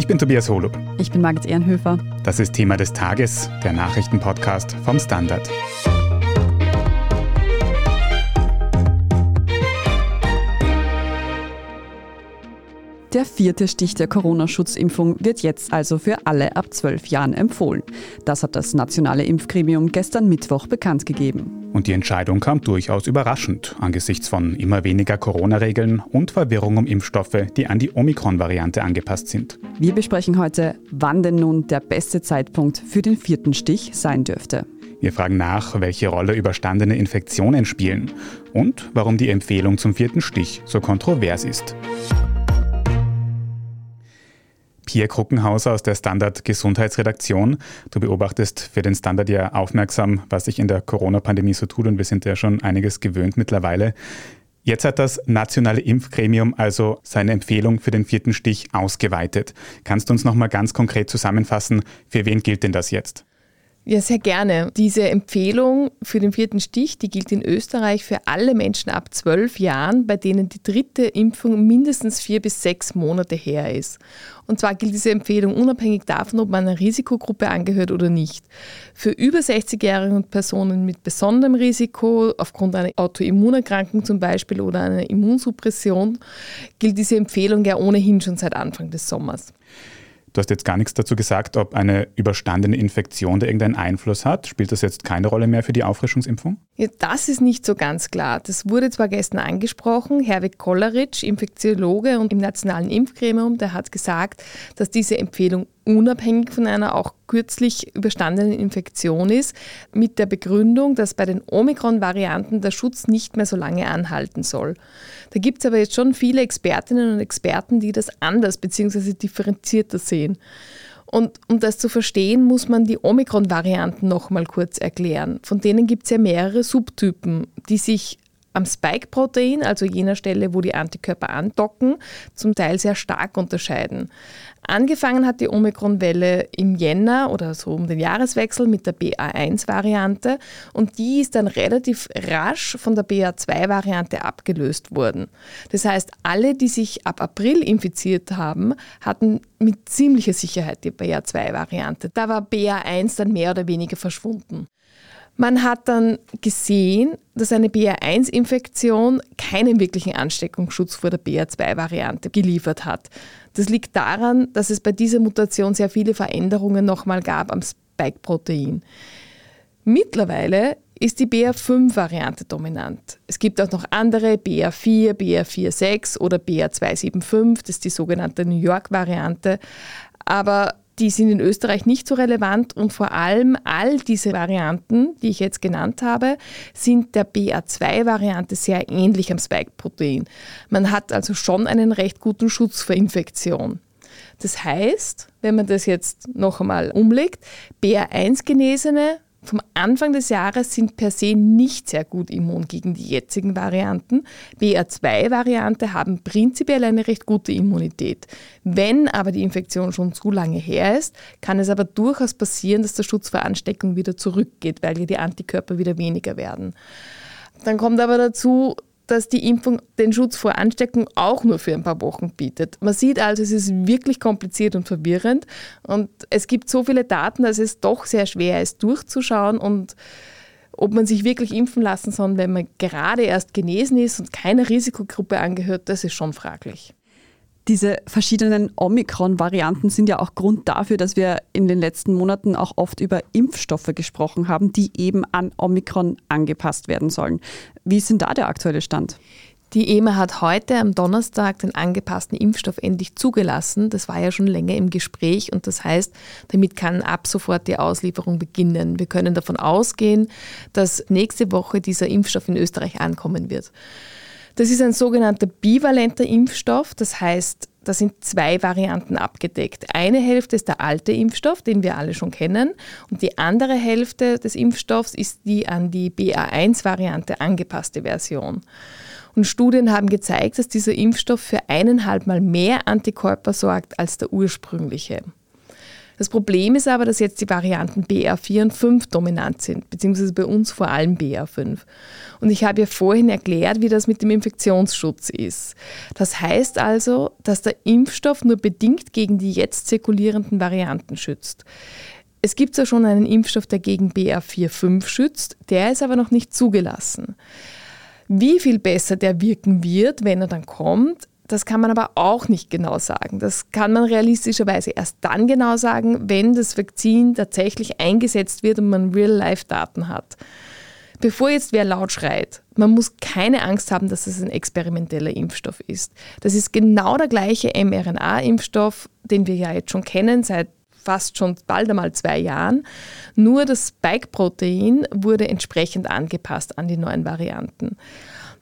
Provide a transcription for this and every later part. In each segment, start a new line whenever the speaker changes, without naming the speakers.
Ich bin Tobias Holub.
Ich bin Margit Ehrenhöfer.
Das ist Thema des Tages, der Nachrichtenpodcast vom Standard.
Der vierte Stich der Corona-Schutzimpfung wird jetzt also für alle ab zwölf Jahren empfohlen. Das hat das nationale Impfgremium gestern Mittwoch bekannt gegeben.
Und die Entscheidung kam durchaus überraschend angesichts von immer weniger Corona-Regeln und Verwirrung um Impfstoffe, die an die Omikron-Variante angepasst sind.
Wir besprechen heute, wann denn nun der beste Zeitpunkt für den vierten Stich sein dürfte.
Wir fragen nach, welche Rolle überstandene Infektionen spielen und warum die Empfehlung zum vierten Stich so kontrovers ist. Pierre Kruckenhauser aus der Standard Gesundheitsredaktion. Du beobachtest für den Standard ja aufmerksam, was sich in der Corona-Pandemie so tut und wir sind ja schon einiges gewöhnt mittlerweile. Jetzt hat das nationale Impfgremium also seine Empfehlung für den vierten Stich ausgeweitet. Kannst du uns noch mal ganz konkret zusammenfassen, für wen gilt denn das jetzt?
Ja, sehr gerne. Diese Empfehlung für den vierten Stich, die gilt in Österreich für alle Menschen ab zwölf Jahren, bei denen die dritte Impfung mindestens vier bis sechs Monate her ist. Und zwar gilt diese Empfehlung unabhängig davon, ob man einer Risikogruppe angehört oder nicht. Für über 60-Jährige und Personen mit besonderem Risiko, aufgrund einer Autoimmunerkrankung zum Beispiel oder einer Immunsuppression, gilt diese Empfehlung ja ohnehin schon seit Anfang des Sommers.
Du hast jetzt gar nichts dazu gesagt, ob eine überstandene Infektion da irgendeinen Einfluss hat. Spielt das jetzt keine Rolle mehr für die Auffrischungsimpfung?
Ja, das ist nicht so ganz klar. Das wurde zwar gestern angesprochen. Herwig Kolleritsch, Infektiologe und im Nationalen Impfgremium, der hat gesagt, dass diese Empfehlung unabhängig von einer auch kürzlich überstandenen Infektion ist, mit der Begründung, dass bei den Omikron-Varianten der Schutz nicht mehr so lange anhalten soll. Da gibt es aber jetzt schon viele Expertinnen und Experten, die das anders bzw. differenzierter sehen. Und um das zu verstehen, muss man die Omikron-Varianten nochmal kurz erklären. Von denen gibt es ja mehrere Subtypen, die sich am Spike-Protein, also jener Stelle, wo die Antikörper andocken, zum Teil sehr stark unterscheiden. Angefangen hat die Omikron-Welle im Jänner oder so um den Jahreswechsel mit der BA1-Variante und die ist dann relativ rasch von der BA2-Variante abgelöst worden. Das heißt, alle, die sich ab April infiziert haben, hatten mit ziemlicher Sicherheit die BA2-Variante. Da war BA1 dann mehr oder weniger verschwunden. Man hat dann gesehen, dass eine BA1-Infektion keinen wirklichen Ansteckungsschutz vor der BA2-Variante geliefert hat. Das liegt daran, dass es bei dieser Mutation sehr viele Veränderungen nochmal gab am Spike-Protein. Mittlerweile ist die BA5-Variante dominant. Es gibt auch noch andere, BA4, BA46 oder BA275, das ist die sogenannte New York-Variante. Aber die sind in Österreich nicht so relevant und vor allem all diese Varianten, die ich jetzt genannt habe, sind der BA2-Variante sehr ähnlich am Spike-Protein. Man hat also schon einen recht guten Schutz vor Infektion. Das heißt, wenn man das jetzt noch einmal umlegt, BA1-Genesene vom Anfang des Jahres sind per se nicht sehr gut immun gegen die jetzigen Varianten. BA2-Variante haben prinzipiell eine recht gute Immunität. Wenn aber die Infektion schon zu lange her ist, kann es aber durchaus passieren, dass der Schutz vor Ansteckung wieder zurückgeht, weil ja die Antikörper wieder weniger werden. Dann kommt aber dazu, dass die Impfung den Schutz vor Ansteckung auch nur für ein paar Wochen bietet. Man sieht also, es ist wirklich kompliziert und verwirrend und es gibt so viele Daten, dass es doch sehr schwer ist durchzuschauen und ob man sich wirklich impfen lassen soll, wenn man gerade erst genesen ist und keiner Risikogruppe angehört, das ist schon fraglich.
Diese verschiedenen Omikron-Varianten sind ja auch Grund dafür, dass wir in den letzten Monaten auch oft über Impfstoffe gesprochen haben, die eben an Omikron angepasst werden sollen. Wie ist denn da der aktuelle Stand?
Die EMA hat heute am Donnerstag den angepassten Impfstoff endlich zugelassen. Das war ja schon länger im Gespräch und das heißt, damit kann ab sofort die Auslieferung beginnen. Wir können davon ausgehen, dass nächste Woche dieser Impfstoff in Österreich ankommen wird. Das ist ein sogenannter bivalenter Impfstoff, das heißt, da sind zwei Varianten abgedeckt. Eine Hälfte ist der alte Impfstoff, den wir alle schon kennen, und die andere Hälfte des Impfstoffs ist die an die BA1-Variante angepasste Version. Und Studien haben gezeigt, dass dieser Impfstoff für eineinhalb Mal mehr Antikörper sorgt als der ursprüngliche. Das Problem ist aber, dass jetzt die Varianten BR4 und 5 dominant sind, beziehungsweise bei uns vor allem BR5. Und ich habe ja vorhin erklärt, wie das mit dem Infektionsschutz ist. Das heißt also, dass der Impfstoff nur bedingt gegen die jetzt zirkulierenden Varianten schützt. Es gibt zwar schon einen Impfstoff, der gegen BR4-5 schützt, der ist aber noch nicht zugelassen. Wie viel besser der wirken wird, wenn er dann kommt, das kann man aber auch nicht genau sagen. Das kann man realistischerweise erst dann genau sagen, wenn das Vakzin tatsächlich eingesetzt wird und man Real-Life-Daten hat. Bevor jetzt wer laut schreit, man muss keine Angst haben, dass es ein experimenteller Impfstoff ist. Das ist genau der gleiche mRNA-Impfstoff, den wir ja jetzt schon kennen seit fast schon bald einmal zwei Jahren. Nur das Spike-Protein wurde entsprechend angepasst an die neuen Varianten.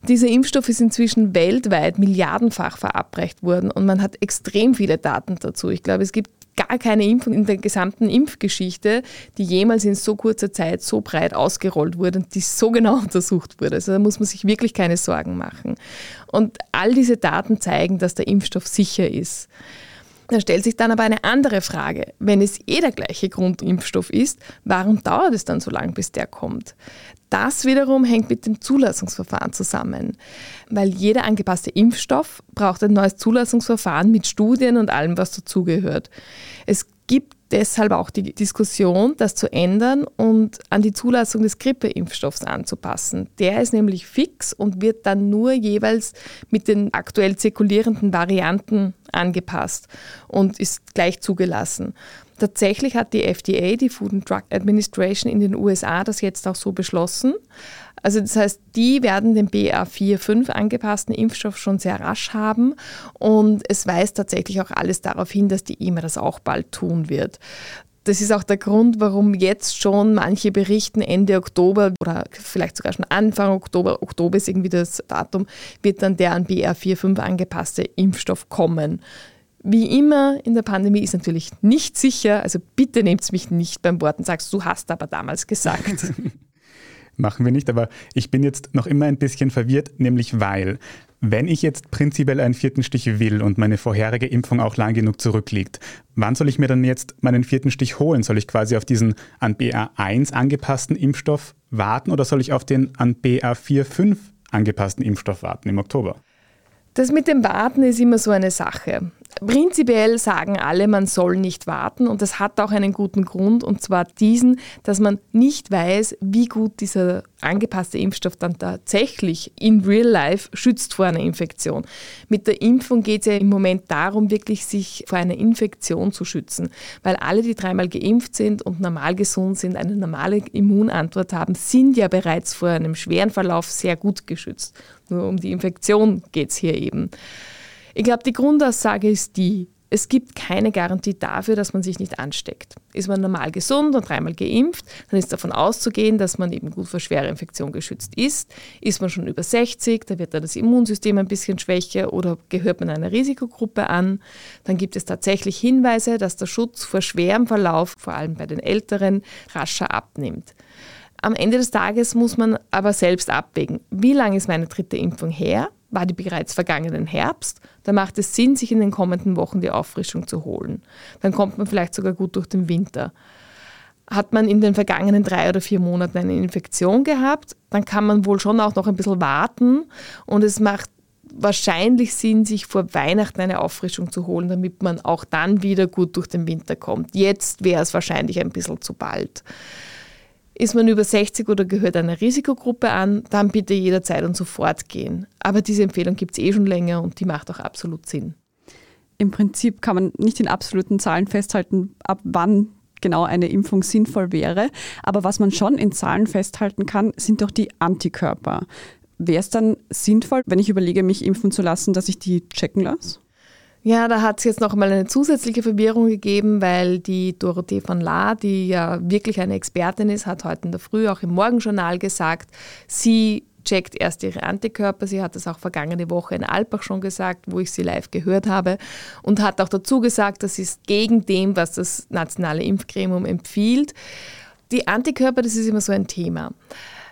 Dieser Impfstoff ist inzwischen weltweit milliardenfach verabreicht worden und man hat extrem viele Daten dazu. Ich glaube, es gibt gar keine Impfung in der gesamten Impfgeschichte, die jemals in so kurzer Zeit so breit ausgerollt wurde und die so genau untersucht wurde. Also da muss man sich wirklich keine Sorgen machen. Und all diese Daten zeigen, dass der Impfstoff sicher ist. Da stellt sich dann aber eine andere Frage. Wenn es eh der gleiche Grundimpfstoff ist, warum dauert es dann so lange, bis der kommt? Das wiederum hängt mit dem Zulassungsverfahren zusammen, weil jeder angepasste Impfstoff braucht ein neues Zulassungsverfahren mit Studien und allem, was dazugehört. Es gibt deshalb auch die Diskussion, das zu ändern und an die Zulassung des Grippeimpfstoffs anzupassen. Der ist nämlich fix und wird dann nur jeweils mit den aktuell zirkulierenden Varianten angepasst und ist gleich zugelassen. Tatsächlich hat die FDA, die Food and Drug Administration in den USA, das jetzt auch so beschlossen. Also das heißt, die werden den BA4-5 angepassten Impfstoff schon sehr rasch haben und es weist tatsächlich auch alles darauf hin, dass die EMA das auch bald tun wird. Das ist auch der Grund, warum jetzt schon manche berichten, Ende Oktober oder vielleicht sogar schon Anfang Oktober, Oktober ist irgendwie das Datum, wird dann der an BR45 angepasste Impfstoff kommen. Wie immer in der Pandemie ist natürlich nicht sicher, also bitte nehmt es mich nicht beim Wort und sagst, du hast aber damals gesagt.
Machen wir nicht, aber ich bin jetzt noch immer ein bisschen verwirrt, nämlich weil, wenn ich jetzt prinzipiell einen vierten Stich will und meine vorherige Impfung auch lang genug zurückliegt, wann soll ich mir dann jetzt meinen vierten Stich holen? Soll ich quasi auf diesen an BA1 angepassten Impfstoff warten oder soll ich auf den an BA45 angepassten Impfstoff warten im Oktober?
Das mit dem Warten ist immer so eine Sache. Prinzipiell sagen alle, man soll nicht warten und das hat auch einen guten Grund und zwar diesen, dass man nicht weiß, wie gut dieser angepasste Impfstoff dann tatsächlich in real life schützt vor einer Infektion. Mit der Impfung geht es ja im Moment darum, wirklich sich vor einer Infektion zu schützen, weil alle, die dreimal geimpft sind und normal gesund sind, eine normale Immunantwort haben, sind ja bereits vor einem schweren Verlauf sehr gut geschützt. Nur um die Infektion geht es hier eben. Ich glaube, die Grundaussage ist die, es gibt keine Garantie dafür, dass man sich nicht ansteckt. Ist man normal gesund und dreimal geimpft, dann ist davon auszugehen, dass man eben gut vor schwerer Infektion geschützt ist. Ist man schon über 60, da wird dann das Immunsystem ein bisschen schwächer oder gehört man einer Risikogruppe an, dann gibt es tatsächlich Hinweise, dass der Schutz vor schwerem Verlauf, vor allem bei den Älteren, rascher abnimmt. Am Ende des Tages muss man aber selbst abwägen, wie lange ist meine dritte Impfung her? War die bereits vergangenen Herbst? Da macht es Sinn, sich in den kommenden Wochen die Auffrischung zu holen. Dann kommt man vielleicht sogar gut durch den Winter. Hat man in den vergangenen drei oder vier Monaten eine Infektion gehabt, dann kann man wohl schon auch noch ein bisschen warten und es macht wahrscheinlich Sinn, sich vor Weihnachten eine Auffrischung zu holen, damit man auch dann wieder gut durch den Winter kommt. Jetzt wäre es wahrscheinlich ein bisschen zu bald. Ist man über 60 oder gehört einer Risikogruppe an, dann bitte jederzeit und sofort gehen. Aber diese Empfehlung gibt es eh schon länger und die macht auch absolut Sinn.
Im Prinzip kann man nicht in absoluten Zahlen festhalten, ab wann genau eine Impfung sinnvoll wäre. Aber was man schon in Zahlen festhalten kann, sind doch die Antikörper. Wäre es dann sinnvoll, wenn ich überlege, mich impfen zu lassen, dass ich die checken lasse?
Ja, da hat es jetzt noch mal eine zusätzliche Verwirrung gegeben, weil die Dorothee von La, die ja wirklich eine Expertin ist, hat heute in der Früh auch im Morgenjournal gesagt, sie checkt erst ihre Antikörper. Sie hat das auch vergangene Woche in Alpbach schon gesagt, wo ich sie live gehört habe. Und hat auch dazu gesagt, das ist gegen dem, was das nationale Impfgremium empfiehlt. Die Antikörper, das ist immer so ein Thema.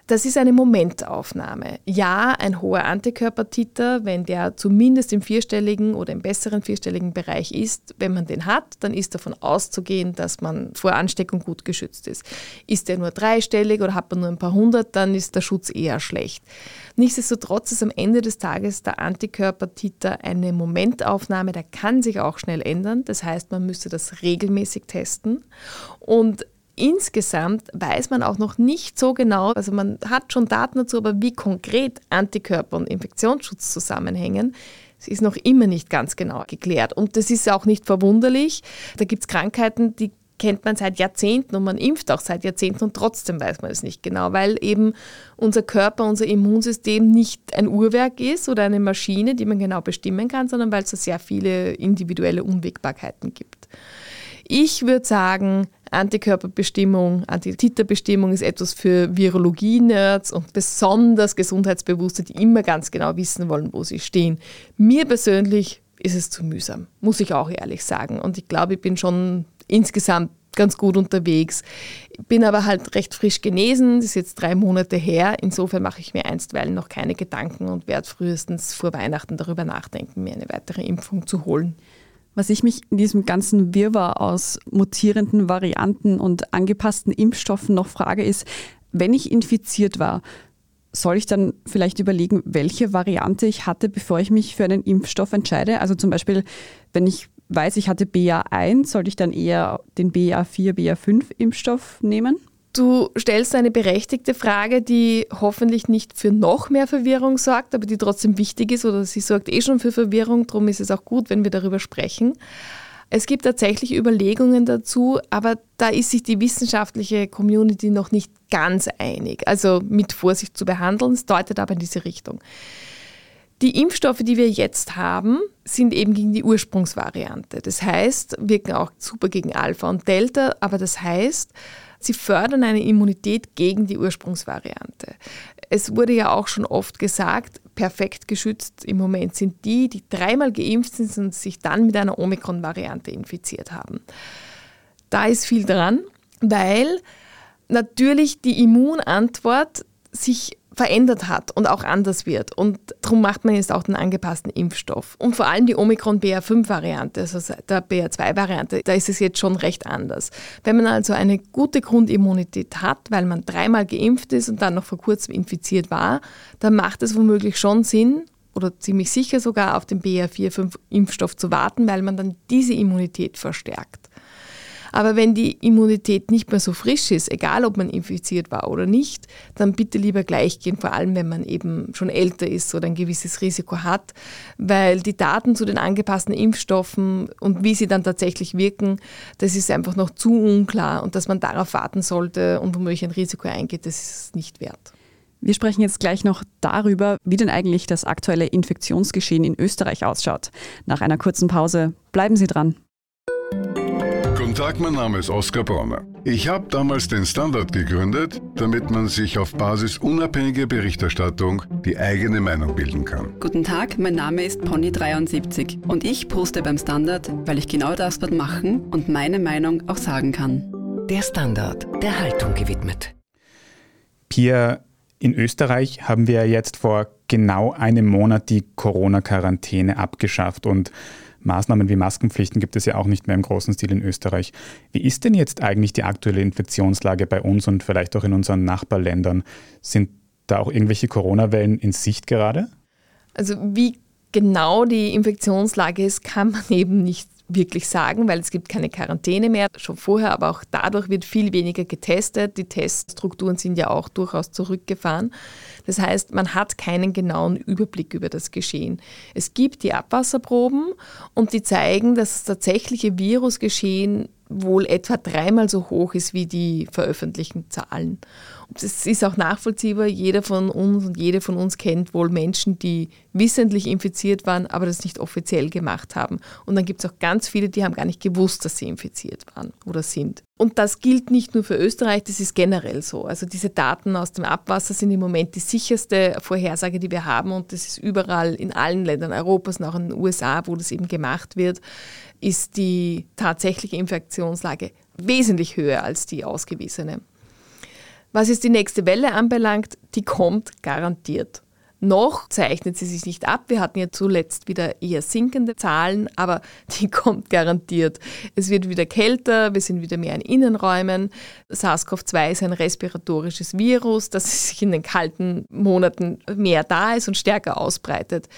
Das ist eine Momentaufnahme. Ja, ein hoher Antikörpertiter, wenn der zumindest im vierstelligen oder im besseren vierstelligen Bereich ist, wenn man den hat, dann ist davon auszugehen, dass man vor Ansteckung gut geschützt ist. Ist der nur dreistellig oder hat man nur ein paar hundert, dann ist der Schutz eher schlecht. Nichtsdestotrotz ist am Ende des Tages der Antikörpertiter eine Momentaufnahme, der kann sich auch schnell ändern. Das heißt, man müsste das regelmäßig testen. Und insgesamt weiß man auch noch nicht so genau, also man hat schon Daten dazu, aber wie konkret Antikörper und Infektionsschutz zusammenhängen, es ist noch immer nicht ganz genau geklärt. Und das ist auch nicht verwunderlich. Da gibt es Krankheiten, die kennt man seit Jahrzehnten und man impft auch seit Jahrzehnten und trotzdem weiß man es nicht genau, weil eben unser Körper, unser Immunsystem nicht ein Uhrwerk ist oder eine Maschine, die man genau bestimmen kann, sondern weil es so sehr viele individuelle Unwägbarkeiten gibt. Ich würde sagen, Antikörperbestimmung, Antititerbestimmung ist etwas für Virologie-Nerds und besonders Gesundheitsbewusste, die immer ganz genau wissen wollen, wo sie stehen. Mir persönlich ist es zu mühsam, muss ich auch ehrlich sagen. Und ich glaube, ich bin schon insgesamt ganz gut unterwegs. Bin aber halt recht frisch genesen, das ist jetzt drei Monate her. Insofern mache ich mir einstweilen noch keine Gedanken und werde frühestens vor Weihnachten darüber nachdenken, mir eine weitere Impfung zu holen.
Was ich mich in diesem ganzen Wirrwarr aus mutierenden Varianten und angepassten Impfstoffen noch frage, ist, wenn ich infiziert war, soll ich dann vielleicht überlegen, welche Variante ich hatte, bevor ich mich für einen Impfstoff entscheide? Also zum Beispiel, wenn ich weiß, ich hatte BA1, sollte ich dann eher den BA4, BA5-Impfstoff nehmen?
Du stellst eine berechtigte Frage, die hoffentlich nicht für noch mehr Verwirrung sorgt, aber die trotzdem wichtig ist oder sie sorgt eh schon für Verwirrung, darum ist es auch gut, wenn wir darüber sprechen. Es gibt tatsächlich Überlegungen dazu, aber da ist sich die wissenschaftliche Community noch nicht ganz einig. Also mit Vorsicht zu behandeln, es deutet aber in diese Richtung. Die Impfstoffe, die wir jetzt haben, sind eben gegen die Ursprungsvariante. Das heißt, wirken auch super gegen Alpha und Delta, aber das heißt, sie fördern eine Immunität gegen die Ursprungsvariante. Es wurde ja auch schon oft gesagt, perfekt geschützt im Moment sind die, die dreimal geimpft sind und sich dann mit einer Omikron-Variante infiziert haben. Da ist viel dran, weil natürlich die Immunantwort sich verändert hat und auch anders wird. Und darum macht man jetzt auch den angepassten Impfstoff. Und vor allem die Omikron BA5-Variante, also der BA2-Variante, da ist es jetzt schon recht anders. Wenn man also eine gute Grundimmunität hat, weil man dreimal geimpft ist und dann noch vor kurzem infiziert war, dann macht es womöglich schon Sinn, oder ziemlich sicher sogar auf den BA4-5-Impfstoff zu warten, weil man dann diese Immunität verstärkt. Aber wenn die Immunität nicht mehr so frisch ist, egal ob man infiziert war oder nicht, dann bitte lieber gleich gehen, vor allem wenn man eben schon älter ist oder ein gewisses Risiko hat, weil die Daten zu den angepassten Impfstoffen und wie sie dann tatsächlich wirken, das ist einfach noch zu unklar und dass man darauf warten sollte und womöglich ein Risiko eingeht, das ist nicht wert.
Wir sprechen jetzt gleich noch darüber, wie denn eigentlich das aktuelle Infektionsgeschehen in Österreich ausschaut. Nach einer kurzen Pause bleiben Sie dran.
Tag, mein Name ist Oskar Bronner. Ich habe damals den Standard gegründet, damit man sich auf Basis unabhängiger Berichterstattung die eigene Meinung bilden kann.
Guten Tag, mein Name ist Pony73 und ich poste beim Standard, weil ich genau das dort machen und meine Meinung auch sagen kann.
Der Standard, der Haltung gewidmet.
Pia, in Österreich haben wir jetzt vor genau einem Monat die Corona-Quarantäne abgeschafft und Maßnahmen wie Maskenpflichten gibt es ja auch nicht mehr im großen Stil in Österreich. Wie ist denn jetzt eigentlich die aktuelle Infektionslage bei uns und vielleicht auch in unseren Nachbarländern? Sind da auch irgendwelche Corona-Wellen in Sicht gerade?
Also wie genau die Infektionslage ist, kann man eben nicht wirklich sagen, weil es gibt keine Quarantäne mehr, schon vorher, aber auch dadurch wird viel weniger getestet. Die Teststrukturen sind ja auch durchaus zurückgefahren. Das heißt, man hat keinen genauen Überblick über das Geschehen. Es gibt die Abwasserproben und die zeigen, dass das tatsächliche Virusgeschehen wohl etwa dreimal so hoch ist wie die veröffentlichten Zahlen. Das ist auch nachvollziehbar. Jeder von uns und jede von uns kennt wohl Menschen, die wissentlich infiziert waren, aber das nicht offiziell gemacht haben. Und dann gibt es auch ganz viele, die haben gar nicht gewusst, dass sie infiziert waren oder sind. Und das gilt nicht nur für Österreich, das ist generell so. Also diese Daten aus dem Abwasser sind im Moment die sicherste Vorhersage, die wir haben. Und das ist überall in allen Ländern Europas auch in den USA, wo das eben gemacht wird, ist die tatsächliche Infektionslage wesentlich höher als die ausgewiesene. Was jetzt die nächste Welle anbelangt, die kommt garantiert. Noch zeichnet sie sich nicht ab. Wir hatten ja zuletzt wieder eher sinkende Zahlen, aber die kommt garantiert. Es wird wieder kälter, wir sind wieder mehr in Innenräumen. SARS-CoV-2 ist ein respiratorisches Virus, das sich in den kalten Monaten mehr da ist und stärker ausbreitet.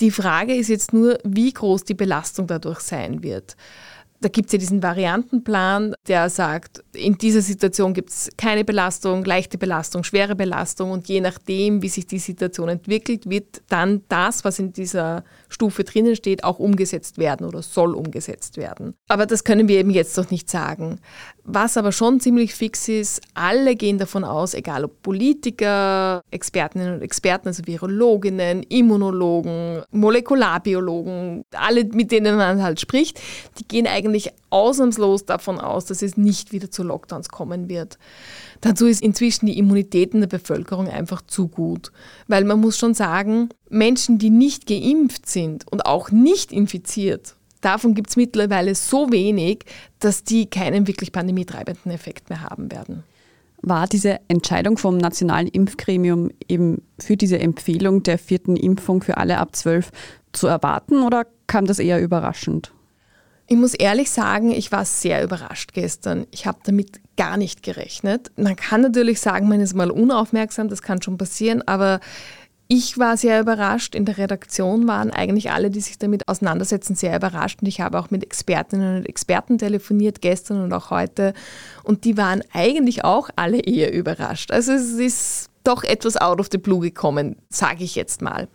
Die Frage ist jetzt nur, wie groß die Belastung dadurch sein wird. Da gibt es ja diesen Variantenplan, der sagt, in dieser Situation gibt es keine Belastung, leichte Belastung, schwere Belastung und je nachdem, wie sich die Situation entwickelt, wird dann das, was in dieser Stufe drinnen steht, auch umgesetzt werden oder soll umgesetzt werden. Aber das können wir eben jetzt noch nicht sagen. Was aber schon ziemlich fix ist, alle gehen davon aus, egal ob Politiker, Expertinnen und Experten, also Virologinnen, Immunologen, Molekularbiologen, alle, mit denen man halt spricht, die gehen eigentlich ausnahmslos davon aus, dass es nicht wieder zu Lockdowns kommen wird. Dazu ist inzwischen die Immunität in der Bevölkerung einfach zu gut. Weil man muss schon sagen, Menschen, die nicht geimpft sind und auch nicht infiziert, davon gibt es mittlerweile so wenig, dass die keinen wirklich pandemietreibenden Effekt mehr haben werden.
War diese Entscheidung vom Nationalen Impfgremium eben für diese Empfehlung der vierten Impfung für alle ab 12 zu erwarten oder kam das eher überraschend?
Ich muss ehrlich sagen, ich war sehr überrascht gestern. Ich habe damit gar nicht gerechnet. Man kann natürlich sagen, man ist mal unaufmerksam, das kann schon passieren, aber ich war sehr überrascht. In der Redaktion waren eigentlich alle, die sich damit auseinandersetzen, sehr überrascht. Und ich habe auch mit Expertinnen und Experten telefoniert, gestern und auch heute. Und die waren eigentlich auch alle eher überrascht. Also es ist doch etwas out of the blue gekommen, sage ich jetzt mal.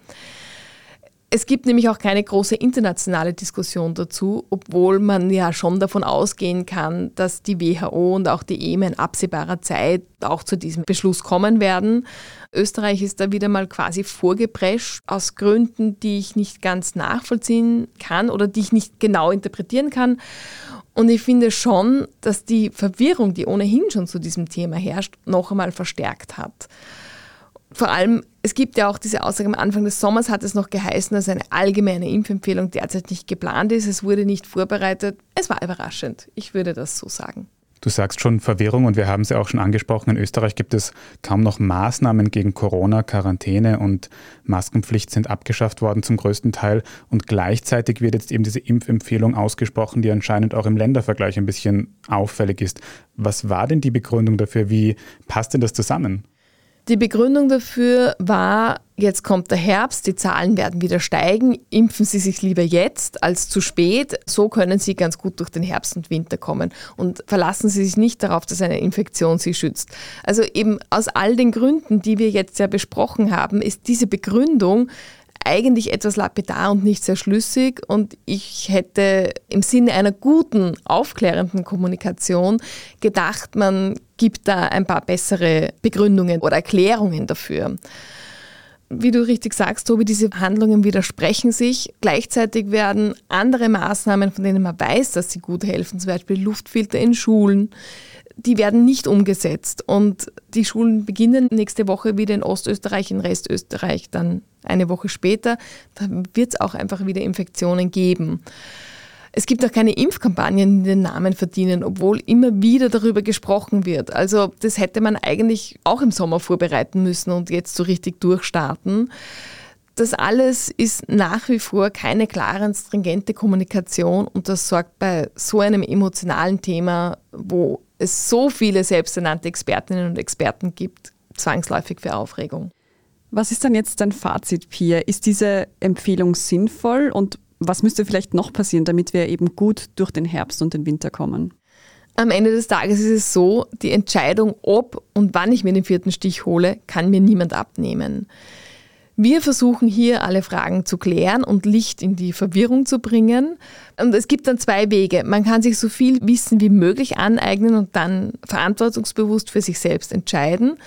Es gibt nämlich auch keine große internationale Diskussion dazu, obwohl man ja schon davon ausgehen kann, dass die WHO und auch die EMA in absehbarer Zeit auch zu diesem Beschluss kommen werden. Österreich ist da wieder mal quasi vorgeprescht aus Gründen, die ich nicht ganz nachvollziehen kann oder die ich nicht genau interpretieren kann. Und ich finde schon, dass die Verwirrung, die ohnehin schon zu diesem Thema herrscht, noch einmal verstärkt hat vor allem, es gibt ja auch diese Aussage am Anfang des Sommers hat es noch geheißen, dass eine allgemeine Impfempfehlung derzeit nicht geplant ist. Es wurde nicht vorbereitet. Es war überraschend. Ich würde das so sagen.
Du sagst schon Verwirrung und wir haben es ja auch schon angesprochen. In Österreich gibt es kaum noch Maßnahmen gegen Corona. Quarantäne und Maskenpflicht sind abgeschafft worden zum größten Teil. Und gleichzeitig wird jetzt eben diese Impfempfehlung ausgesprochen, die anscheinend auch im Ländervergleich ein bisschen auffällig ist. Was war denn die Begründung dafür? Wie passt denn das zusammen?
Die Begründung dafür war, jetzt kommt der Herbst, die Zahlen werden wieder steigen, impfen Sie sich lieber jetzt als zu spät, so können Sie ganz gut durch den Herbst und Winter kommen. Und verlassen Sie sich nicht darauf, dass eine Infektion Sie schützt. Also eben aus all den Gründen, die wir jetzt ja besprochen haben, ist diese Begründung eigentlich etwas lapidar und nicht sehr schlüssig. Und ich hätte im Sinne einer guten, aufklärenden Kommunikation gedacht, man gibt da ein paar bessere Begründungen oder Erklärungen dafür. Wie du richtig sagst, Tobi, diese Handlungen widersprechen sich. Gleichzeitig werden andere Maßnahmen, von denen man weiß, dass sie gut helfen, zum Beispiel Luftfilter in Schulen, die werden nicht umgesetzt. Und die Schulen beginnen nächste Woche wieder in Ostösterreich, in Restösterreich dann eine Woche später. Da wird es auch einfach wieder Infektionen geben. Es gibt auch keine Impfkampagnen, die den Namen verdienen, obwohl immer wieder darüber gesprochen wird. Also das hätte man eigentlich auch im Sommer vorbereiten müssen und jetzt so richtig durchstarten. Das alles ist nach wie vor keine klare und stringente Kommunikation und das sorgt bei so einem emotionalen Thema, wo es so viele selbsternannte Expertinnen und Experten gibt, zwangsläufig für Aufregung.
Was ist dann jetzt dein Fazit, Pia? Ist diese Empfehlung sinnvoll und was müsste vielleicht noch passieren, damit wir eben gut durch den Herbst und den Winter kommen?
Am Ende des Tages ist es so, die Entscheidung, ob und wann ich mir den vierten Stich hole, kann mir niemand abnehmen. Wir versuchen hier alle Fragen zu klären und Licht in die Verwirrung zu bringen. Und es gibt dann zwei Wege. Man kann sich so viel Wissen wie möglich aneignen und dann verantwortungsbewusst für sich selbst entscheiden.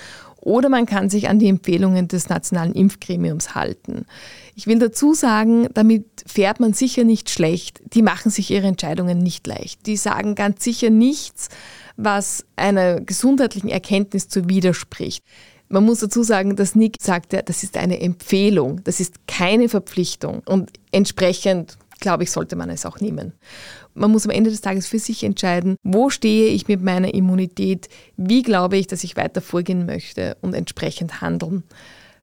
Oder man kann sich an die Empfehlungen des Nationalen Impfgremiums halten. Ich will dazu sagen, damit fährt man sicher nicht schlecht. Die machen sich ihre Entscheidungen nicht leicht. Die sagen ganz sicher nichts, was einer gesundheitlichen Erkenntnis zu widerspricht. Man muss dazu sagen, dass Nick sagte, das ist eine Empfehlung, das ist keine Verpflichtung. Und entsprechend glaube ich, sollte man es auch nehmen. Man muss am Ende des Tages für sich entscheiden, wo stehe ich mit meiner Immunität, wie glaube ich, dass ich weiter vorgehen möchte und entsprechend handeln.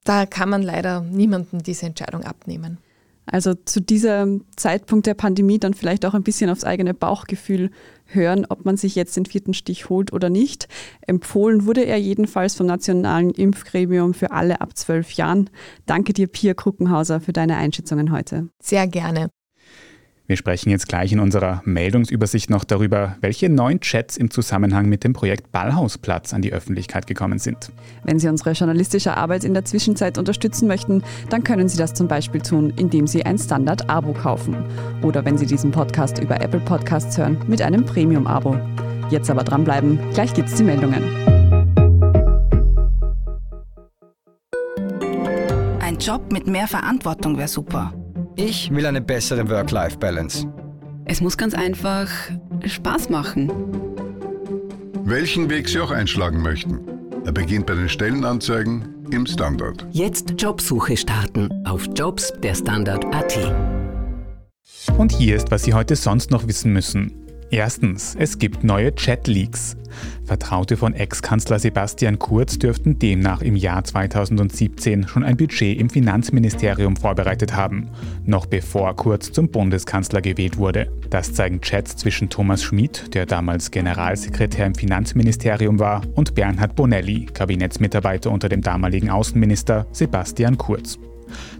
Da kann man leider niemandem diese Entscheidung abnehmen.
Also zu diesem Zeitpunkt der Pandemie dann vielleicht auch ein bisschen aufs eigene Bauchgefühl hören, ob man sich jetzt den vierten Stich holt oder nicht. Empfohlen wurde er jedenfalls vom Nationalen Impfgremium für alle ab zwölf Jahren. Danke dir, Pia Kruckenhauser, für deine Einschätzungen heute.
Sehr gerne.
Wir sprechen jetzt gleich in unserer Meldungsübersicht noch darüber, welche neuen Chats im Zusammenhang mit dem Projekt Ballhausplatz an die Öffentlichkeit gekommen sind.
Wenn Sie unsere journalistische Arbeit in der Zwischenzeit unterstützen möchten, dann können Sie das zum Beispiel tun, indem Sie ein Standard-Abo kaufen. Oder wenn Sie diesen Podcast über Apple Podcasts hören, mit einem Premium-Abo. Jetzt aber dranbleiben, gleich gibt's die Meldungen.
Ein Job mit mehr Verantwortung wäre super.
Ich will eine bessere Work-Life-Balance.
Es muss ganz einfach Spaß machen.
Welchen Weg Sie auch einschlagen möchten. Er beginnt bei den Stellenanzeigen im Standard.
Jetzt Jobsuche starten auf Jobs der Standard.at.
Und hier ist, was Sie heute sonst noch wissen müssen. Erstens, es gibt neue Chat-Leaks. Vertraute von Ex-Kanzler Sebastian Kurz dürften demnach im Jahr 2017 schon ein Budget im Finanzministerium vorbereitet haben, noch bevor Kurz zum Bundeskanzler gewählt wurde. Das zeigen Chats zwischen Thomas Schmid, der damals Generalsekretär im Finanzministerium war, und Bernhard Bonelli, Kabinettsmitarbeiter unter dem damaligen Außenminister Sebastian Kurz.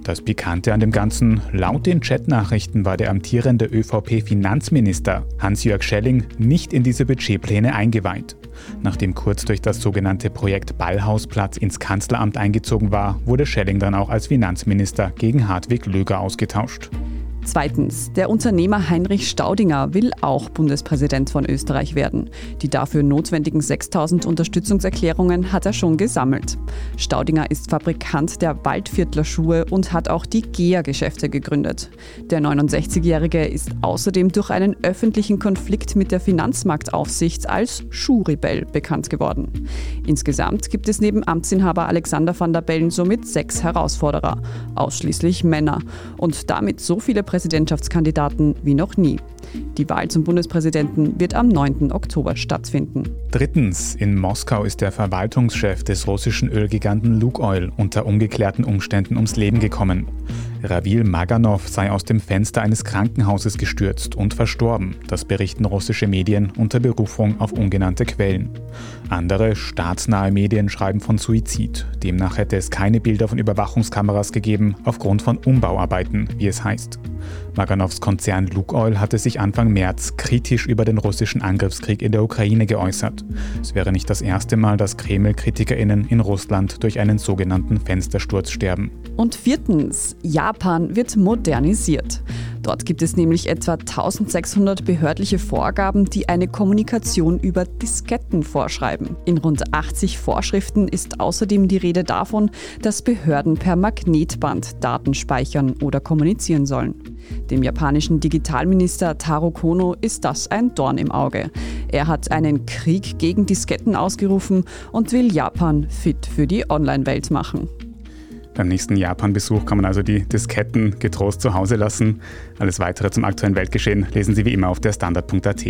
Das Pikante an dem Ganzen, laut den Chatnachrichten war der amtierende ÖVP-Finanzminister Hans-Jörg Schelling nicht in diese Budgetpläne eingeweiht. Nachdem Kurz durch das sogenannte Projekt Ballhausplatz ins Kanzleramt eingezogen war, wurde Schelling dann auch als Finanzminister gegen Hartwig Löger ausgetauscht.
Zweitens, der Unternehmer Heinrich Staudinger will auch Bundespräsident von Österreich werden. Die dafür notwendigen 6000 Unterstützungserklärungen hat er schon gesammelt. Staudinger ist Fabrikant der Waldviertler Schuhe und hat auch die GEA-Geschäfte gegründet. Der 69-Jährige ist außerdem durch einen öffentlichen Konflikt mit der Finanzmarktaufsicht als Schuhrebell bekannt geworden. Insgesamt gibt es neben Amtsinhaber Alexander van der Bellen somit sechs Herausforderer, ausschließlich Männer, und damit so viele Präsidentschaftskandidaten wie noch nie. Die Wahl zum Bundespräsidenten wird am 9. Oktober stattfinden.
Drittens, in Moskau ist der Verwaltungschef des russischen Ölgiganten Lukoil unter ungeklärten Umständen ums Leben gekommen. Ravil Maganov sei aus dem Fenster eines Krankenhauses gestürzt und verstorben, das berichten russische Medien unter Berufung auf ungenannte Quellen. Andere staatsnahe Medien schreiben von Suizid. Demnach hätte es keine Bilder von Überwachungskameras gegeben, aufgrund von Umbauarbeiten, wie es heißt. Maganovs Konzern Lukoil hatte sich Anfang März kritisch über den russischen Angriffskrieg in der Ukraine geäußert. Es wäre nicht das erste Mal, dass Kreml-KritikerInnen in Russland durch einen sogenannten Fenstersturz sterben.
Und viertens, Japan wird modernisiert. Dort gibt es nämlich etwa 1600 behördliche Vorgaben, die eine Kommunikation über Disketten vorschreiben. In rund 80 Vorschriften ist außerdem die Rede davon, dass Behörden per Magnetband Daten speichern oder kommunizieren sollen. Dem japanischen Digitalminister Taro Kono ist das ein Dorn im Auge. Er hat einen Krieg gegen Disketten ausgerufen und will Japan fit für die Online-Welt machen.
Beim nächsten Japan-Besuch kann man also die Disketten getrost zu Hause lassen. Alles weitere zum aktuellen Weltgeschehen lesen Sie wie immer auf der Standard.at.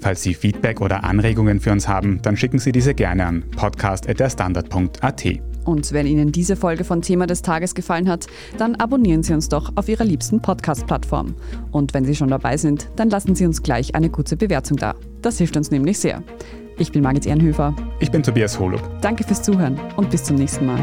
Falls Sie Feedback oder Anregungen für uns haben, dann schicken Sie diese gerne an podcast.derstandard.at.
Und wenn Ihnen diese Folge von Thema des Tages gefallen hat, dann abonnieren Sie uns doch auf Ihrer liebsten Podcast-Plattform. Und wenn Sie schon dabei sind, dann lassen Sie uns gleich eine kurze Bewertung da. Das hilft uns nämlich sehr. Ich bin Margit Ehrenhöfer.
Ich bin Tobias Holub.
Danke fürs Zuhören und bis zum nächsten Mal.